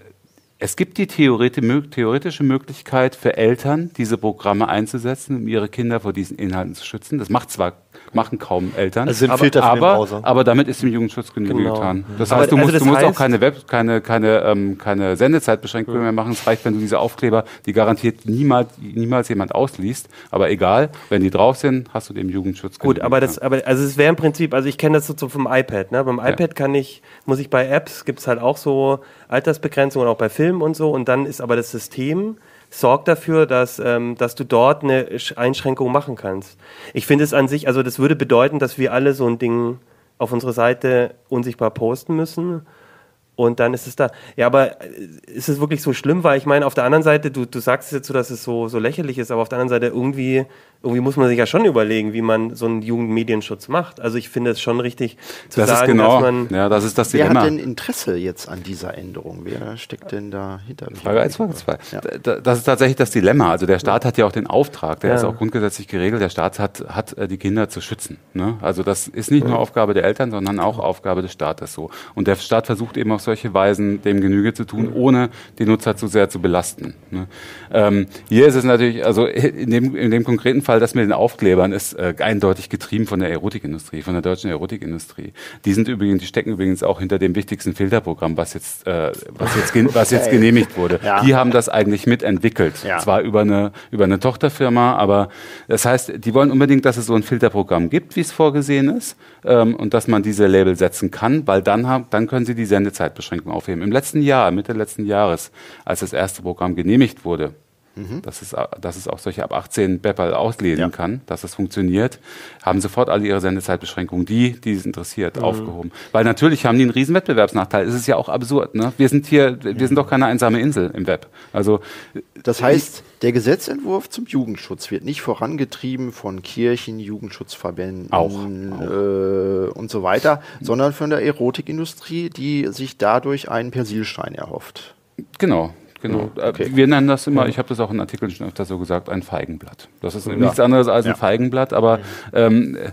es gibt die theoretische Möglichkeit für Eltern, diese Programme einzusetzen, um ihre Kinder vor diesen Inhalten zu schützen. Das macht zwar machen kaum Eltern, Also sind aber, Filter aber, aber damit ist dem Jugendschutz Genüge Genau. getan. Das Aber- heißt, du also musst, das du musst auch keine Web, keine, keine, ähm, keine Sendezeitbeschränkungen mehr machen. Es reicht, wenn du diese Aufkleber, die garantiert niemals, niemals jemand ausliest, aber egal, wenn die drauf sind, hast du dem Jugendschutz Gut, Genüge aber das, getan. aber also es wäre im Prinzip, also ich kenne das so vom iPad. Ne? Beim iPad kann ich, muss ich bei Apps gibt es halt auch so Altersbegrenzungen, auch bei Filmen und so. Und dann ist aber das System sorgt dafür, dass, ähm, dass du dort eine Sch- Einschränkung machen kannst. Ich finde es an sich, also das würde bedeuten, dass wir alle so ein Ding auf unsere Seite unsichtbar posten müssen. Und dann ist es da. Ja, aber äh, ist es wirklich so schlimm? Weil ich meine, auf der anderen Seite, du, du sagst es jetzt so, dass es so, so lächerlich ist, aber auf der anderen Seite irgendwie, irgendwie muss man sich ja schon überlegen, wie man so einen Jugendmedienschutz macht. Also ich finde es schon richtig zu das sagen, ist genau, dass man. ja, das ist das Wer Dilemma. hat denn Interesse jetzt an dieser Änderung? Wer steckt denn dahinter? Frage 1, Frage 2. Ja. Das ist tatsächlich das Dilemma. Also der Staat hat ja auch den Auftrag, der Ja. ist auch grundgesetzlich geregelt, der Staat hat, hat äh, die Kinder zu schützen. Ne? Also das ist nicht nur Aufgabe der Eltern, sondern auch Aufgabe des Staates so. Und der Staat versucht eben auf solche Weisen dem Genüge zu tun, ohne die Nutzer zu sehr zu belasten. Ne? Ähm, hier ist es natürlich, also in dem, in dem konkreten Fall, das mit den Aufklebern ist äh, eindeutig getrieben von der Erotikindustrie, von der deutschen Erotikindustrie. Die sind übrigens, die stecken übrigens auch hinter dem wichtigsten Filterprogramm, was jetzt, äh, was jetzt, gen- was jetzt Okay. genehmigt wurde. Ja. Die haben das eigentlich mitentwickelt. Ja. Zwar über eine, über eine Tochterfirma, aber das heißt, die wollen unbedingt, dass es so ein Filterprogramm gibt, wie es vorgesehen ist, ähm, und dass man diese Label setzen kann, weil dann, haben, dann können sie die Sendezeitbeschränkung aufheben. Im letzten Jahr, Mitte letzten Jahres, als das erste Programm genehmigt wurde, dass, es, dass es auch solche ab 18 Bepperl auslesen Ja. kann, dass es funktioniert, haben sofort alle ihre Sendezeitbeschränkungen, die, die es interessiert, aufgehoben. Weil natürlich haben die einen riesen Wettbewerbsnachteil. Es ist ja auch absurd. Ne? Wir sind hier, wir sind doch keine einsame Insel im Web. Also Das heißt, der Gesetzentwurf zum Jugendschutz wird nicht vorangetrieben von Kirchen, Jugendschutzverbänden Auch, Äh, und so weiter, sondern von der Erotikindustrie, die sich dadurch einen Persilstein erhofft. Genau, genau. okay. Äh, Wir nennen das immer, ich habe das auch in Artikeln schon öfter so gesagt, ein Feigenblatt. Das ist nichts anderes als Ja. ein Feigenblatt, aber ähm, äh,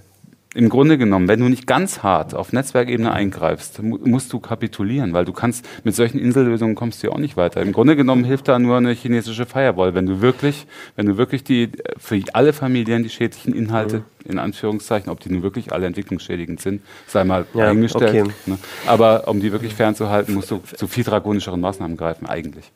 im Grunde genommen, wenn du nicht ganz hart auf Netzwerkebene eingreifst, mu musst du kapitulieren, weil du kannst mit solchen Insellösungen kommst du ja auch nicht weiter. Im Grunde genommen hilft da nur eine chinesische Firewall, wenn du wirklich, wenn du wirklich die für alle Familien die schädlichen Inhalte in Anführungszeichen, ob die nun wirklich alle entwicklungsschädigend sind, sei mal Ja, eingestellt. okay. Ne? Aber um die wirklich fernzuhalten, musst du zu viel drakonischeren Maßnahmen greifen, eigentlich.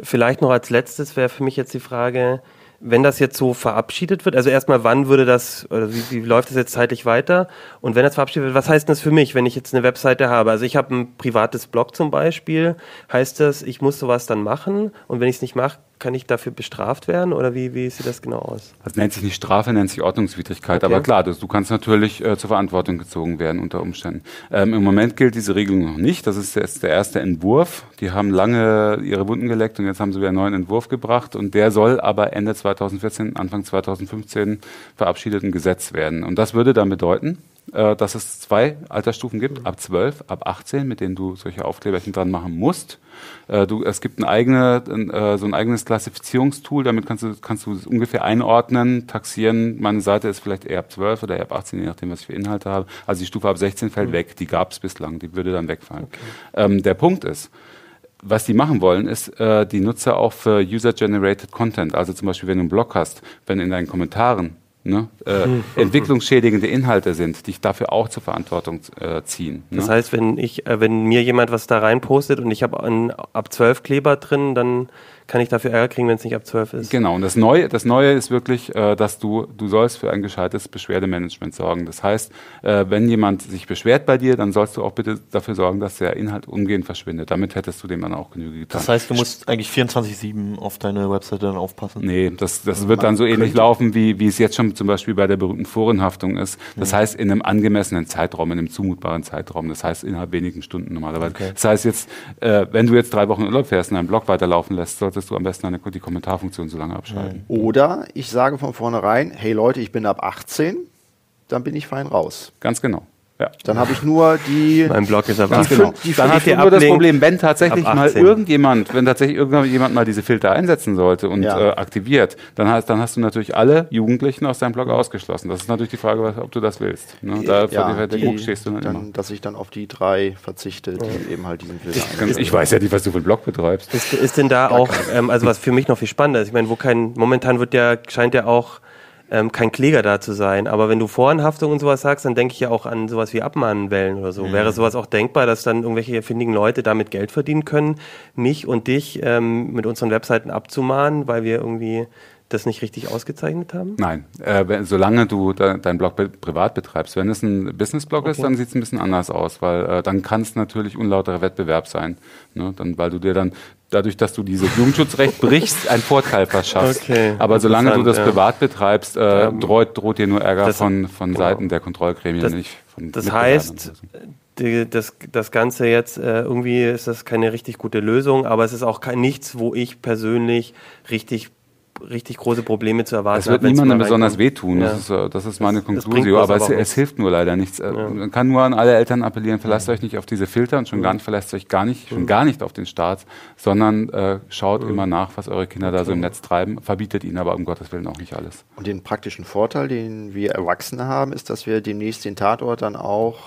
Vielleicht noch als letztes wäre für mich jetzt die Frage, wenn das jetzt so verabschiedet wird, also erstmal, wann würde das, oder wie, wie läuft das jetzt zeitlich weiter? Und wenn das verabschiedet wird, was heißt das für mich, wenn ich jetzt eine Webseite habe? Also ich habe ein privates Blog zum Beispiel, heißt das, ich muss sowas dann machen und wenn ich es nicht mache, kann ich dafür bestraft werden oder wie, wie sieht das genau aus? Das nennt sich nicht Strafe, nennt sich Ordnungswidrigkeit. Okay. Aber klar, das, du kannst natürlich äh, zur Verantwortung gezogen werden unter Umständen. Ähm, Im Moment gilt diese Regelung noch nicht. Das ist jetzt der erste Entwurf. Die haben lange ihre Wunden geleckt und jetzt haben sie wieder einen neuen Entwurf gebracht. Und der soll aber Ende 2014, Anfang 2015 verabschiedet ein Gesetz werden. Und das würde dann bedeuten, äh, dass es zwei Altersstufen gibt, ab 12, ab 18, mit denen du solche Aufkleberchen dran machen musst. Äh, du, es gibt ein, eigene, ein, äh, so ein eigenes Klassifizierungstool, damit kannst du, kannst du es ungefähr einordnen, taxieren. Meine Seite ist vielleicht eher ab 12 oder eher ab 18, je nachdem, was ich für Inhalte habe. Also die Stufe ab 16 fällt weg, die gab es bislang, die würde dann wegfallen. Ähm, der Punkt ist, was die machen wollen, ist, äh, die Nutzer auch für User-Generated Content, also zum Beispiel, wenn du einen Blog hast, wenn in deinen Kommentaren ne, äh, entwicklungsschädigende Inhalte sind, dich dafür auch zur Verantwortung äh, ziehen. Ne? Das heißt, wenn ich, äh, wenn mir jemand was da reinpostet und ich habe einen ab 12 Kleber drin, dann kann ich dafür Ärger kriegen, wenn es nicht ab 12 ist. Genau, und das Neue, das Neue ist wirklich, äh, dass du, du sollst für ein gescheites Beschwerdemanagement sorgen. Das heißt, äh, wenn jemand sich beschwert bei dir, dann sollst du auch bitte dafür sorgen, dass der Inhalt umgehend verschwindet. Damit hättest du dem dann auch Genüge getan. Das heißt, du musst eigentlich 24-7 auf deine Webseite dann aufpassen. Nee, das, das wird dann so ähnlich laufen, wie, wie es jetzt schon zum Beispiel bei der berühmten Forenhaftung ist. Das heißt, in einem angemessenen Zeitraum, in einem zumutbaren Zeitraum. Das heißt, innerhalb wenigen Stunden normalerweise. Das heißt jetzt, äh, wenn du jetzt drei Wochen Urlaub fährst und einen Blog weiterlaufen lässt, solltest du am besten eine, die Kommentarfunktion so lange abschalten. Oder ich sage von vornherein, hey Leute, ich bin ab 18, dann bin ich fein raus. Ganz genau. Ja. Dann habe ich nur die. Mein Blog ist ab Ganz 18. genau. Die Dann hast du die nur das Problem, wenn tatsächlich mal 18. irgendjemand, wenn tatsächlich irgendjemand mal diese Filter einsetzen sollte und Ja. äh, aktiviert, dann hast, dann hast du natürlich alle Jugendlichen aus deinem Blog ausgeschlossen. Das ist natürlich die Frage, was, ob du das willst. Ne? Da ja, die, Druck stehst du dann, immer. dann, dass ich dann auf die drei verzichte, die eben halt diesen Filter Ganz, ich weiß ja nicht, was du für einen Blog betreibst. Ist, ist denn da auch, ähm, also was für mich noch viel spannender ist, ich meine, wo kein, momentan wird ja, scheint ja auch ähm, kein Kläger da zu sein, aber wenn du Voranhaftung und sowas sagst, dann denke ich ja auch an sowas wie Abmahnwellen oder so. Wäre sowas auch denkbar, dass dann irgendwelche findigen Leute damit Geld verdienen können, mich und dich ähm, mit unseren Webseiten abzumahnen, weil wir irgendwie das nicht richtig ausgezeichnet haben? Nein, äh, wenn, solange du de, deinen Blog be privat betreibst. Wenn es ein Business-Blog ist, dann sieht es ein bisschen anders aus, weil äh, dann kann es natürlich unlauterer Wettbewerb sein. Ne? Dann, weil du dir dann dadurch, dass du dieses Jugendschutzrecht brichst, einen Vorteil verschaffst. Okay, Aber solange du das ja. privat betreibst, äh, droht, droht dir nur Ärger das- von, von Seiten der Kontrollgremien, Das- nicht von Das heißt, das, das Ganze jetzt, äh, irgendwie ist das keine richtig gute Lösung, aber es ist auch kein, nichts, wo ich persönlich richtig, richtig große Probleme zu erwarten Es wird niemandem besonders wehtun, Ja. das, ist, äh, das ist meine Konklusion, aber es, es hilft nur leider nichts. Äh, Man kann nur an alle Eltern appellieren, verlasst euch nicht auf diese Filter und schon gar nicht verlasst euch gar nicht, schon gar nicht auf den Staat, sondern äh, schaut immer nach, was eure Kinder da so im Netz treiben, verbietet ihnen aber um Gottes Willen auch nicht alles. Und den praktischen Vorteil, den wir Erwachsene haben, ist, dass wir demnächst den Tatort dann auch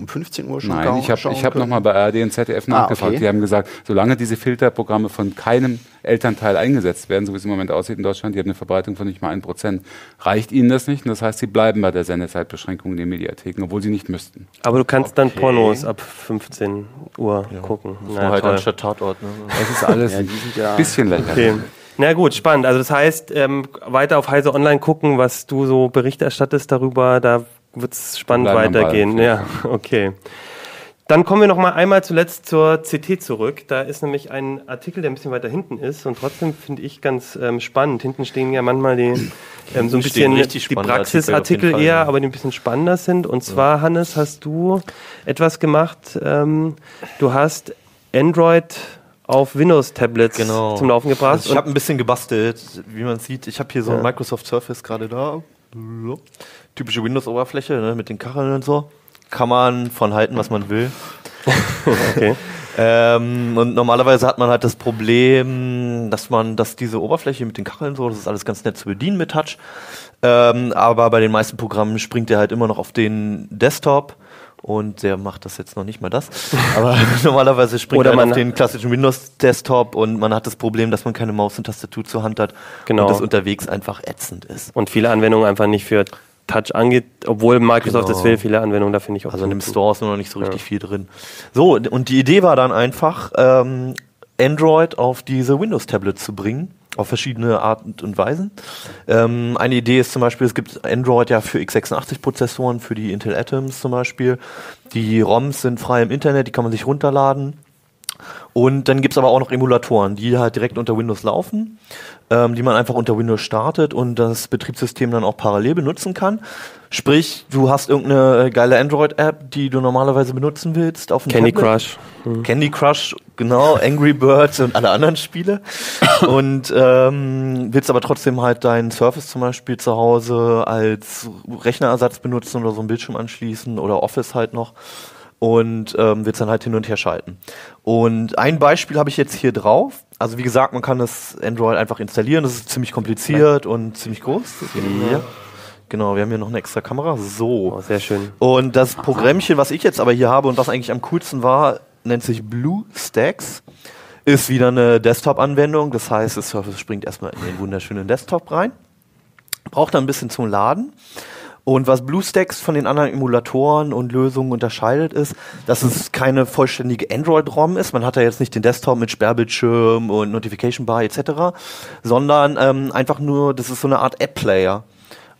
um 15 Uhr schon Nein, ich habe ich hab nochmal bei ARD und ZDF Ah, nachgefragt. okay. Die haben gesagt, solange diese Filterprogramme von keinem Elternteil eingesetzt werden, so wie es im Moment aussieht in Deutschland, die haben eine Verbreitung von nicht mal 1%, reicht ihnen das nicht. Und das heißt, sie bleiben bei der Sendezeitbeschränkung in den Mediatheken, obwohl sie nicht müssten. Aber du kannst dann Pornos ab 15 Uhr gucken. Das Na, halt anstatt Tatort. Ne? Das ist alles Ja, sind ja. ein bisschen lächerlich. Okay. Na gut, spannend. Also das heißt, ähm, weiter auf Heise Online gucken, was du so Bericht erstattest darüber, da wird es spannend am Ball. weitergehen. Ja, okay. Dann kommen wir noch mal einmal zuletzt zur CT zurück. Da ist nämlich ein Artikel, der ein bisschen weiter hinten ist und trotzdem finde ich ganz ähm, spannend. Hinten stehen ja manchmal die ähm, so ein bisschen die Praxisartikel eher, ja. aber die ein bisschen spannender sind. Und zwar, Hannes, hast du etwas gemacht. Ähm, du hast Android auf Windows-Tablets Genau. zum Laufen gebracht. Also ich habe ein bisschen gebastelt, wie man sieht. Ich habe hier so ein Microsoft Surface gerade da. Typische Windows-Oberfläche ne, mit den Kacheln und so. Kann man von halten, was man will. okay. Ähm, und normalerweise hat man halt das Problem, dass man, dass diese Oberfläche mit den Kacheln so, das ist alles ganz nett zu bedienen mit Touch. Ähm, aber bei den meisten Programmen springt der halt immer noch auf den Desktop. Und der macht das jetzt noch nicht mal das. Aber normalerweise springt er auf den klassischen Windows-Desktop und man hat das Problem, dass man keine Maus und Tastatur zur Hand hat Genau. und das unterwegs einfach ätzend ist. Und viele Anwendungen einfach nicht für Touch angeht, obwohl Microsoft Genau. das will, viele Anwendungen, da finde ich auch. Also in dem. Store ist nur noch nicht so richtig viel drin. So, und die Idee war dann einfach, ähm, Android auf diese Windows-Tablets zu bringen, auf verschiedene Arten und Weisen. Ähm, eine Idee ist zum Beispiel, es gibt Android ja für x86-Prozessoren, für die Intel Atoms zum Beispiel. Die ROMs sind frei im Internet, die kann man sich runterladen. Und dann gibt's aber auch noch Emulatoren, die halt direkt unter Windows laufen, ähm, die man einfach unter Windows startet und das Betriebssystem dann auch parallel benutzen kann. Sprich, du hast irgendeine äh, geile Android-App, die du normalerweise benutzen willst auf dem Candy Tablet. Crush. Candy Crush, genau, Angry Birds und alle anderen Spiele. Und ähm, willst aber trotzdem halt deinen Surface zum Beispiel zu Hause als Rechnerersatz benutzen oder so einen Bildschirm anschließen oder Office halt noch und ähm, willst dann halt hin und her schalten. Und ein Beispiel habe ich jetzt hier drauf. Also wie gesagt, man kann das Android einfach installieren. Das ist ziemlich kompliziert und ziemlich groß. Ja. Genau, wir haben hier noch eine extra Kamera. So. Oh, sehr schön. Und das Programmchen, was ich jetzt aber hier habe und was eigentlich am coolsten war, nennt sich BlueStacks. Ist wieder eine Desktop-Anwendung. Das heißt, das Surface springt erstmal in den wunderschönen Desktop rein. Braucht dann ein bisschen zum Laden. Und was BlueStacks von den anderen Emulatoren und Lösungen unterscheidet, ist, dass es keine vollständige Android-ROM ist. Man hat da jetzt nicht den Desktop mit Sperrbildschirm und Notification Bar etc., sondern ähm, einfach nur, das ist so eine Art App-Player.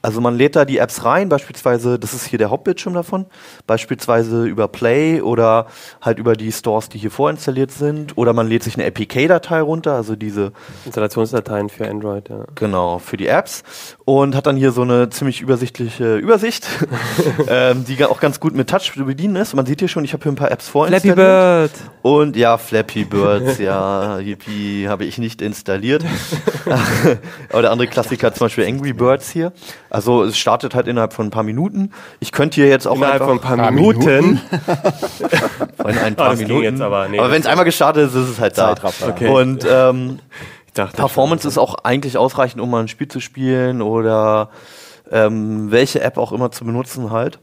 Also man lädt da die Apps rein, beispielsweise, das ist hier der Hauptbildschirm davon, beispielsweise über Play oder halt über die Stores, die hier vorinstalliert sind, oder man lädt sich eine APK-Datei runter, also diese Installationsdateien für Android, ja. Genau, für die Apps und hat dann hier so eine ziemlich übersichtliche Übersicht, ähm, die auch ganz gut mit Touch zu bedienen ist. Man sieht hier schon, ich habe hier ein paar Apps vorinstalliert. Flappy Bird! Und ja, Flappy Birds, ja, yippie, habe ich nicht installiert. Aber der andere Klassiker zum Beispiel Angry Birds hier. Also es startet halt innerhalb von ein paar Minuten. Ich könnte hier jetzt auch Innerhalb von ein paar, Paar Minuten. von ein Ah, paar ging Minuten. jetzt aber, nee, aber wenn es einmal gestartet ist, ist es halt da. Okay. Und ähm, Ich dachte Performance ist auch eigentlich ausreichend, um mal ein Spiel zu spielen oder ähm, welche App auch immer zu benutzen halt.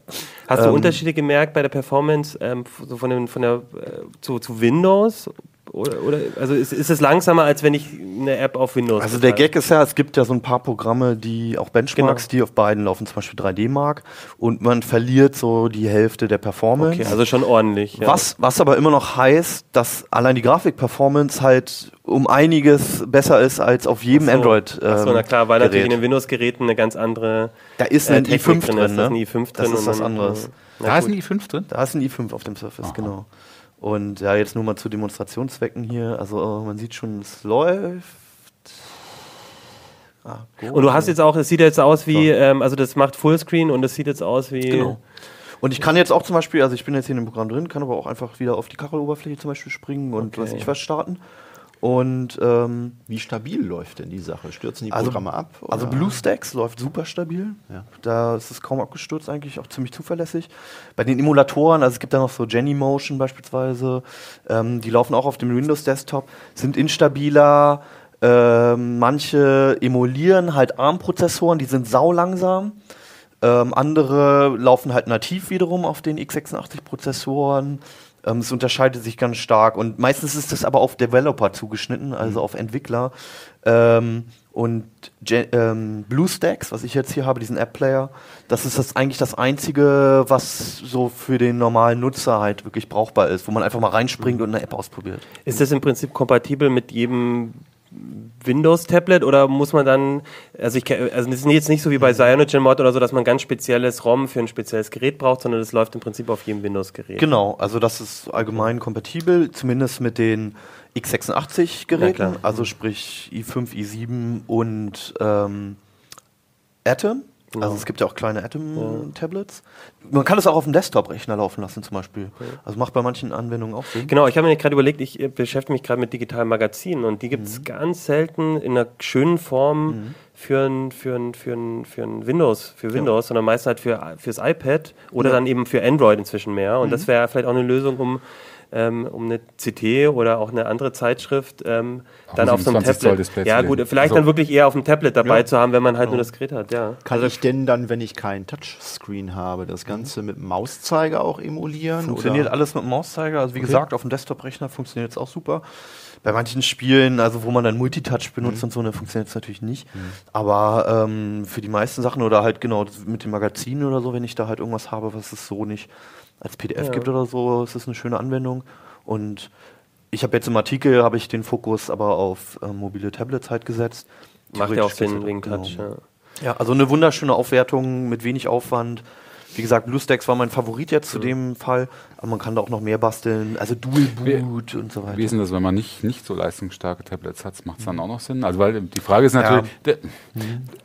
Hast du Ähm, Unterschiede gemerkt bei der Performance ähm, so von, den, von der äh, zu, zu Windows? Oder, oder also ist, ist es langsamer, als wenn ich eine App auf Windows Also der? Gag ist ja, es gibt ja so ein paar Programme, die auch Benchmarks, Genau. die auf beiden laufen, zum Beispiel 3D Mark und man verliert so die Hälfte der Performance. Okay, also schon ordentlich. Ja. was, was aber immer noch heißt, dass allein die Grafik-Performance halt um einiges besser ist als auf jedem Ach so. Android. Ähm, na klar, weil natürlich in Gerät. den Windows-Geräten eine ganz andere Da ist äh, ein Technik i5 drin, ist. ne? Da ist ein i5 drin. Das ist was anderes. äh, na Da ist gut. ein i5 drin? Da ist ein i5 auf dem Surface, genau. Und ja, jetzt nur mal zu Demonstrationszwecken hier. Also äh, man sieht schon, es läuft. Ah. Und du hast jetzt auch, es sieht jetzt aus wie, ähm, also das macht Fullscreen und es sieht jetzt aus wie. Genau. Und ich kann jetzt auch zum Beispiel, also ich bin jetzt hier in dem Programm drin, kann aber auch einfach wieder auf die Kacheloberfläche zum Beispiel springen und Okay. was ich was starten. Und ähm, Wie stabil läuft denn die Sache? Stürzen die Also- Programme ab? also oder? BlueStacks läuft super stabil. Ja. Da ist es kaum abgestürzt eigentlich, auch ziemlich zuverlässig. Bei den Emulatoren, also es gibt da noch so Genymotion beispielsweise, ähm, die laufen auch auf dem Windows Desktop, sind instabiler. Ähm, manche emulieren halt ARM-Prozessoren, die sind saulangsam. Ähm, andere laufen halt nativ wiederum auf den x86-Prozessoren. Ähm, es unterscheidet sich ganz stark und meistens ist das aber auf Developer zugeschnitten, also auf Entwickler. Ähm, und ähm, BlueStacks, was ich jetzt hier habe, diesen App-Player, das ist das eigentlich das Einzige, was so für den normalen Nutzer halt wirklich brauchbar ist, wo man einfach mal reinspringt und eine App ausprobiert. Ist das im Prinzip kompatibel mit jedem Windows-Tablet oder muss man dann, also ich also das ist jetzt nicht so wie bei CyanogenMod oder so, dass man ganz spezielles ROM für ein spezielles Gerät braucht, sondern das läuft im Prinzip auf jedem Windows-Gerät. Genau, also das ist allgemein kompatibel, zumindest mit den Ja, x86-Geräten, klar. also sprich i5, i7 und ähm, Atom. Genau. Also es gibt ja auch kleine Atom-Tablets. Man kann es auch auf dem Desktop-Rechner laufen lassen zum Beispiel. Also macht bei manchen Anwendungen auch Sinn. Genau, ich habe mir gerade überlegt, ich äh, beschäftige mich gerade mit digitalen Magazinen und die gibt es ganz selten in einer schönen Form für ein, für ein, für ein, für ein Windows, für Windows, sondern meist halt für, fürs iPad oder dann eben für Android inzwischen mehr. Und das wäre vielleicht auch eine Lösung, um, ähm, um eine CT oder auch eine andere Zeitschrift ähm, dann auf so einem 27 Zoll Tablet. Display Ja, gut, vielleicht Also- dann wirklich eher auf dem Tablet dabei zu haben, wenn man halt nur das Gerät hat, ja. Kann ich denn dann, wenn ich keinen Touchscreen habe, das Ganze mit dem Mauszeiger auch emulieren? Funktioniert oder? alles mit dem Mauszeiger. Also wie gesagt, auf dem Desktop-Rechner funktioniert es auch super. Bei manchen Spielen, also wo man dann Multitouch benutzt und so, dann funktioniert es natürlich nicht. Aber ähm, für die meisten Sachen oder halt genau mit den Magazinen oder so, wenn ich da halt irgendwas habe, was es so nicht als PDF Ja. gibt oder so, ist es eine schöne Anwendung. Und ich habe jetzt im Artikel, habe ich den Fokus aber auf ähm, mobile Tablets halt gesetzt. Macht ja auch Sinn wegen Touch, genau. ja. Ja, also eine wunderschöne Aufwertung mit wenig Aufwand. Wie gesagt, BlueStacks war mein Favorit jetzt zu Mhm. dem Fall, aber man kann da auch noch mehr basteln, also Dual Boot und so weiter. Wie ist denn das, wenn man nicht, nicht so leistungsstarke Tablets hat? Macht es dann auch noch Sinn? Also, weil die Frage ist natürlich, der,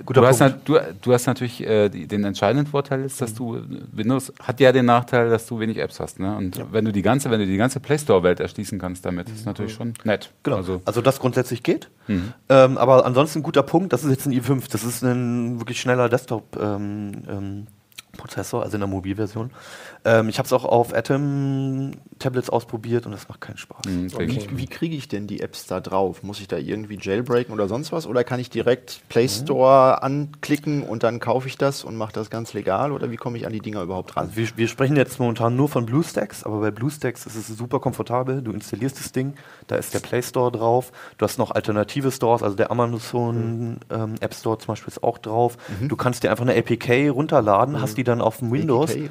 Guter du, hast, du, du hast natürlich äh, die, den entscheidenden Vorteil ist, dass du Windows hat ja den Nachteil, dass du wenig Apps hast. Ne? Und wenn du die ganze, wenn du die ganze Play Store Welt erschließen kannst damit, ist natürlich schon nett. Genau. Also, Also, das grundsätzlich geht. Ähm, aber ansonsten ein guter Punkt, das ist jetzt ein i5, das ist ein wirklich schneller Desktop ähm, ähm, Prozessor, also in der Mobilversion. Ähm, ich habe es auch auf Atom-Tablets ausprobiert und das macht keinen Spaß. Mhm. Wie, wie kriege ich denn die Apps da drauf? Muss ich da irgendwie jailbreaken oder sonst was? Oder kann ich direkt Play Store anklicken und dann kaufe ich das und mache das ganz legal? Oder wie komme ich an die Dinger überhaupt ran? Also wir, wir sprechen jetzt momentan nur von BlueStacks, aber bei BlueStacks ist es super komfortabel. Du installierst das Ding, da ist der Play Store drauf. Du hast noch alternative Stores, also der Amazon ähm, App Store zum Beispiel ist auch drauf. Du kannst dir einfach eine APK runterladen, hast die dann auf dem Windows. Äh,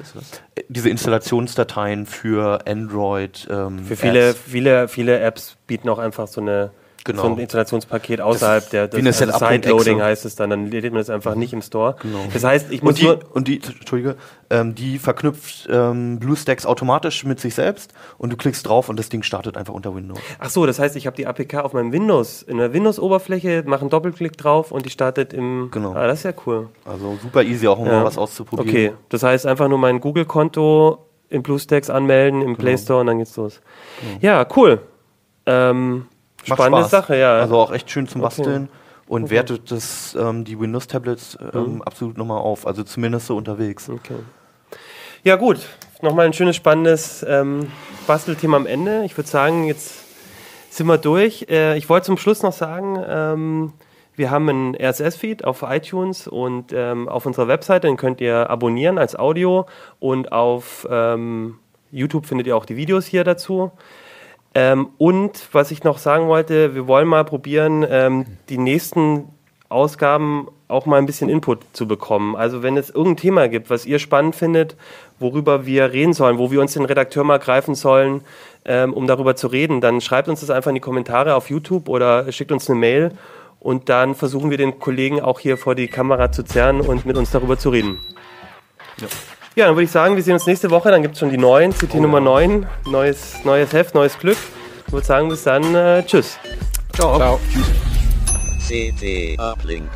Diese Installationsdateien für Android. Ähm, Für viele, Apps. viele, viele Apps bieten auch einfach so eine Genau. so ein Installationspaket außerhalb der wie eine das, also. Sideloading heißt es dann, dann lädt man das einfach nicht im Store. Genau. Das heißt, ich muss Und die, nur und die, Entschuldige, ähm, die verknüpft ähm, BlueStacks automatisch mit sich selbst und du klickst drauf und das Ding startet einfach unter Windows. Ach so, das heißt, ich habe die APK auf meinem Windows, in der Windows-Oberfläche, mache einen Doppelklick drauf und die startet im. Genau. Ah, das ist ja cool. Also super easy auch, um Ja. mal was auszuprobieren. Okay, das heißt einfach nur mein Google-Konto in BlueStacks anmelden im Play Store und dann geht's los. Ja, cool. Ähm, Macht spannende Spaß. Sache, ja. Also auch echt schön zum Okay. Basteln und Okay. wertet das, ähm, die Windows-Tablets ähm, Mhm. absolut nochmal auf. Also zumindest so unterwegs. Okay. Ja, gut. Nochmal ein schönes, spannendes ähm, Bastelthema am Ende. Ich würde sagen, jetzt sind wir durch. Äh, ich wollte zum Schluss noch sagen, ähm, wir haben einen RSS-Feed auf iTunes und ähm, auf unserer Webseite, den könnt ihr abonnieren als Audio und auf ähm, YouTube findet ihr auch die Videos hier dazu. Ähm, und was ich noch sagen wollte, wir wollen mal probieren, ähm, die nächsten Ausgaben auch mal ein bisschen Input zu bekommen. Also wenn es irgendein Thema gibt, was ihr spannend findet, worüber wir reden sollen, wo wir uns den Redakteur mal greifen sollen, ähm, um darüber zu reden, dann schreibt uns das einfach in die Kommentare auf YouTube oder schickt uns eine Mail und dann versuchen wir den Kollegen auch hier vor die Kamera zu zerren und mit uns darüber zu reden. Ja, dann würde ich sagen, wir sehen uns nächste Woche. Dann gibt es schon die neuen, CT Nummer 9. Neues, neues Heft, neues Glück. Ich würde sagen, bis dann. Äh, tschüss. Ciao. CT Uplink.